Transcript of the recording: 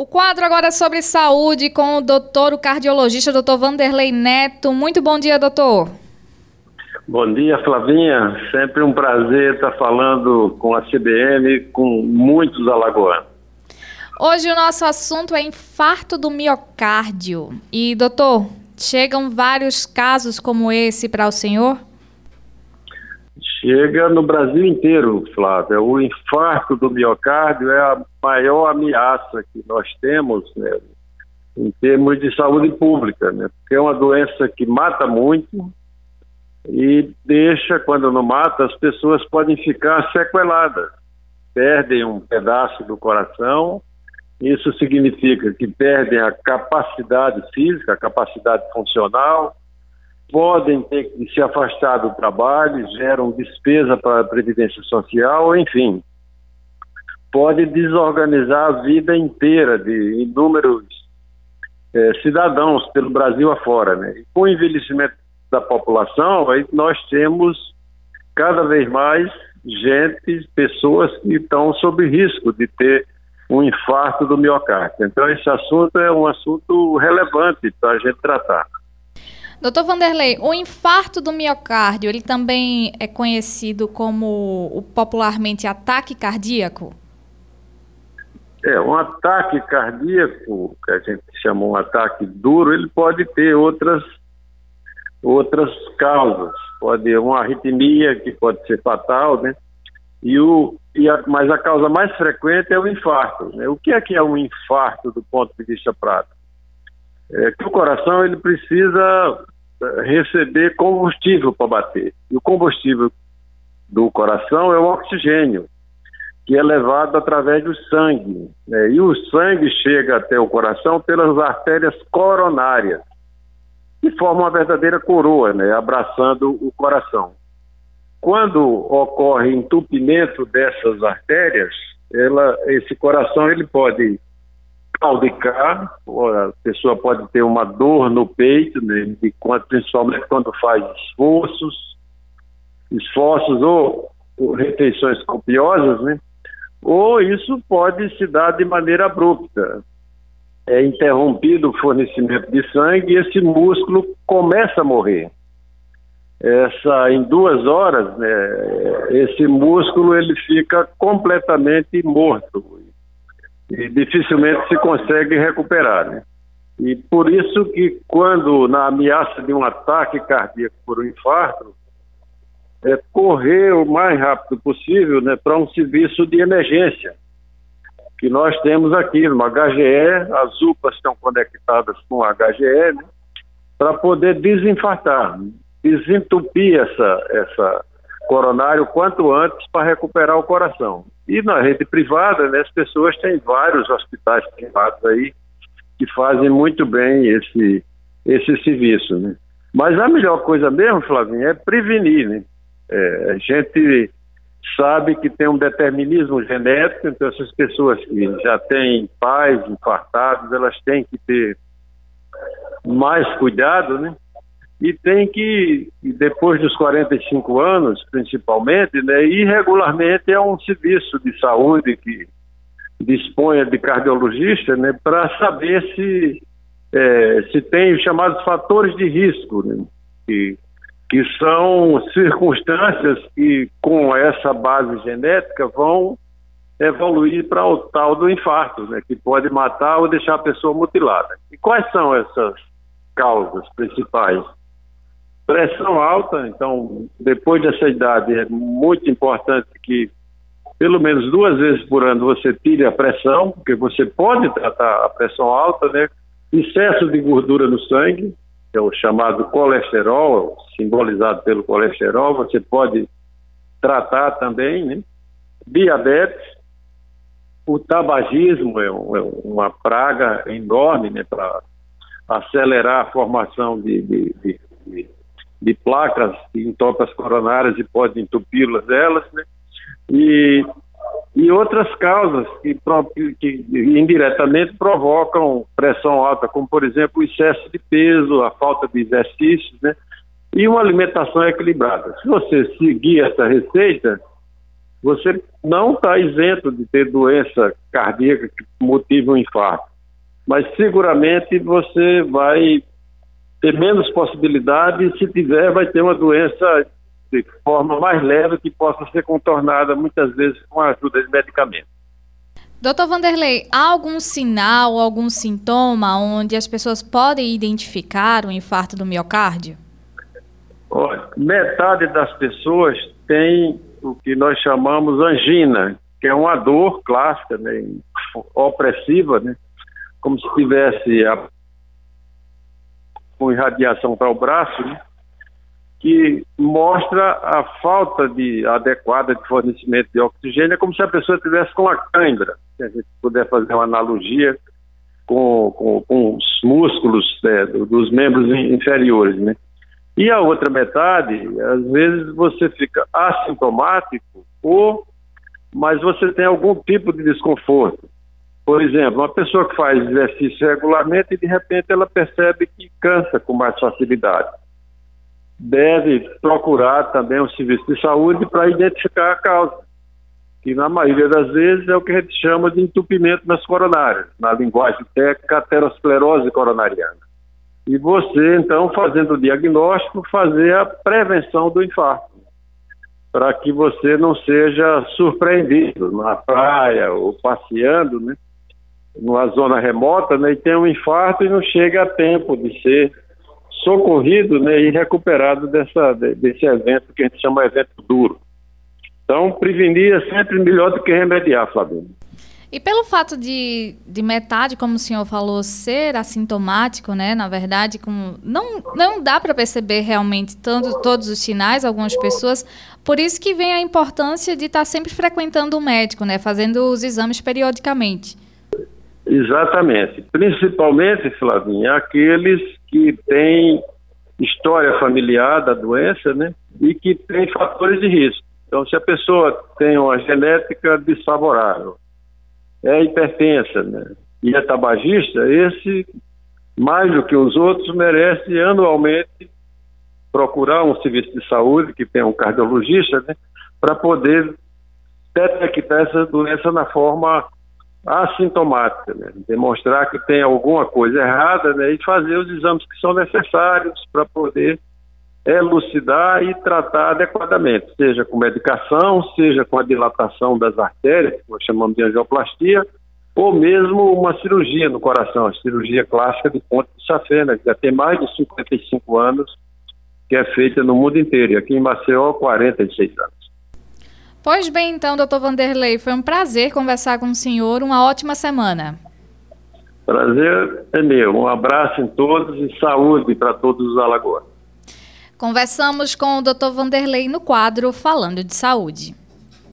O quadro agora é sobre saúde com o doutor, o cardiologista, doutor Vanderlei Neto. Muito bom dia, doutor. Bom dia, Flavinha. Sempre um prazer estar falando com a CBN, com muitos alagoanos. Hoje o nosso assunto é infarto do miocárdio. E, doutor, chegam vários casos como esse para o senhor? Chega no Brasil inteiro, Flávia. O infarto do miocárdio é a maior ameaça que nós temos né, em termos de saúde pública, né? Porque é uma doença que mata muito e deixa, quando não mata, as pessoas podem ficar sequeladas. Perdem um pedaço do coração, isso significa que perdem a capacidade física, a capacidade funcional, podem ter que se afastar do trabalho, geram despesa para a Previdência Social, enfim. Pode desorganizar a vida inteira de inúmeros é, cidadãos pelo Brasil afora. Né? E com o envelhecimento da população, aí nós temos cada vez mais gente, pessoas que estão sob risco de ter um infarto do miocárdio. Então, esse assunto é um assunto relevante para a gente tratar. Doutor Vanderlei, o infarto do miocárdio, ele também é conhecido como o popularmente ataque cardíaco? É, um ataque cardíaco, que a gente chama um ataque duro, ele pode ter outras, outras causas. Pode uma arritmia que pode ser fatal, né? E o, e a, mas a causa mais frequente é o infarto. Né? O que é que é um infarto do ponto de vista prático? É que o coração ele precisa receber combustível para bater. E o combustível do coração é o oxigênio, que é levado através do sangue. Né? E o sangue chega até o coração pelas artérias coronárias, que formam uma verdadeira coroa, né? abraçando o coração. Quando ocorre entupimento dessas artérias, ela, esse coração ele pode claudicar, a pessoa pode ter uma dor no peito, né, principalmente quando faz esforços, esforços ou, ou refeições copiosas, né? Ou isso pode se dar de maneira abrupta. É interrompido o fornecimento de sangue e esse músculo começa a morrer. Essa, em duas horas, né, esse músculo ele fica completamente morto e dificilmente se consegue recuperar. Né? E por isso que quando na ameaça de um ataque cardíaco por um infarto, é correr o mais rápido possível né, para um serviço de emergência que nós temos aqui no HGE, as UPAs estão conectadas com o HGE, né, para poder desinfartar, desentupir essa, essa coronário quanto antes para recuperar o coração. E na rede privada, né, as pessoas têm vários hospitais privados aí que fazem muito bem esse, esse serviço, né? Mas a melhor coisa mesmo, Flavinho, é prevenir, né? É, a gente sabe que tem um determinismo genético, então essas pessoas que já têm pais infartados, elas têm que ter mais cuidado, né? E tem que, depois dos 45 anos, principalmente, né, regularmente a um serviço de saúde que disponha de cardiologista, né, para saber se, é, se tem os chamados fatores de risco, né, que, que são circunstâncias que, com essa base genética, vão evoluir para o tal do infarto, né, que pode matar ou deixar a pessoa mutilada. E quais são essas causas principais? Pressão alta, então, depois dessa idade, é muito importante que pelo menos duas vezes por ano você tire a pressão, porque você pode tratar a pressão alta, né? Excesso de gordura no sangue, que é o chamado colesterol, simbolizado pelo colesterol, você pode tratar também, né? Diabetes, o tabagismo é, um, é uma praga enorme, né? Para acelerar a formação de, de, de, de de placas que entopem as coronárias e podem entupi-las delas, né? E, e outras causas que, que, indiretamente provocam pressão alta, como por exemplo o excesso de peso, a falta de exercícios, né? E uma alimentação equilibrada. Se você seguir essa receita, você não está isento de ter doença cardíaca que motiva um infarto. mas seguramente você vai ter menos possibilidade e se tiver vai ter uma doença de forma mais leve que possa ser contornada muitas vezes com a ajuda de medicamentos. Doutor Vanderlei, há algum sinal, algum sintoma onde as pessoas podem identificar o infarto do miocárdio? Olha, metade das pessoas tem o que nós chamamos angina, que é uma dor clássica, né, opressiva, né, como se tivesse a, com irradiação para o braço, né, que mostra a falta de adequada de fornecimento de oxigênio, é como se a pessoa tivesse com a cãibra, se a gente puder fazer uma analogia com, com, com os músculos né, dos membros inferiores, né? E a outra metade, às vezes você fica assintomático ou mas você tem algum tipo de desconforto. Por exemplo, uma pessoa que faz exercício regularmente e de repente ela percebe que cansa com mais facilidade deve procurar também o serviço de saúde para identificar a causa, que na maioria das vezes é o que a gente chama de entupimento nas coronárias, na linguagem técnica, aterosclerose coronariana. E você, então, fazendo o diagnóstico, fazer a prevenção do infarto, para que você não seja surpreendido na praia ou passeando, né, numa zona remota, né, e tenha um infarto e não chega a tempo de ser socorrido né, e recuperado dessa, desse evento que a gente chama evento duro. Então, prevenir é sempre melhor do que remediar, Flavinho. E pelo fato de, de metade, como o senhor falou, ser assintomático, né? Na verdade, com, não, não dá para perceber realmente tanto, todos os sinais, algumas pessoas. Por isso que vem a importância de estar tá sempre frequentando o médico, né? Fazendo os exames periodicamente. Exatamente. Principalmente, Flavinha, aqueles que têm história familiar da doença, né? E que têm fatores de risco. Então, se a pessoa tem uma genética desfavorável, é hipertensa, né? E é tabagista, esse, mais do que os outros, merece anualmente procurar um serviço de saúde que tenha um cardiologista, né? Para poder detectar essa doença na forma assintomática, né? demonstrar que tem alguma coisa errada né? e fazer os exames que são necessários para poder elucidar e tratar adequadamente, seja com medicação, seja com a dilatação das artérias, que nós chamamos de angioplastia, ou mesmo uma cirurgia no coração, a cirurgia clássica de ponte de safena, que já tem mais de 55 anos, que é feita no mundo inteiro, e aqui em Maceió, 46 anos. Pois bem, então, doutor Vanderlei, foi um prazer conversar com o senhor. Uma ótima semana. Prazer é meu. Um abraço em todos e saúde para todos os alagoanos. Conversamos com o doutor Vanderlei no quadro Falando de Saúde.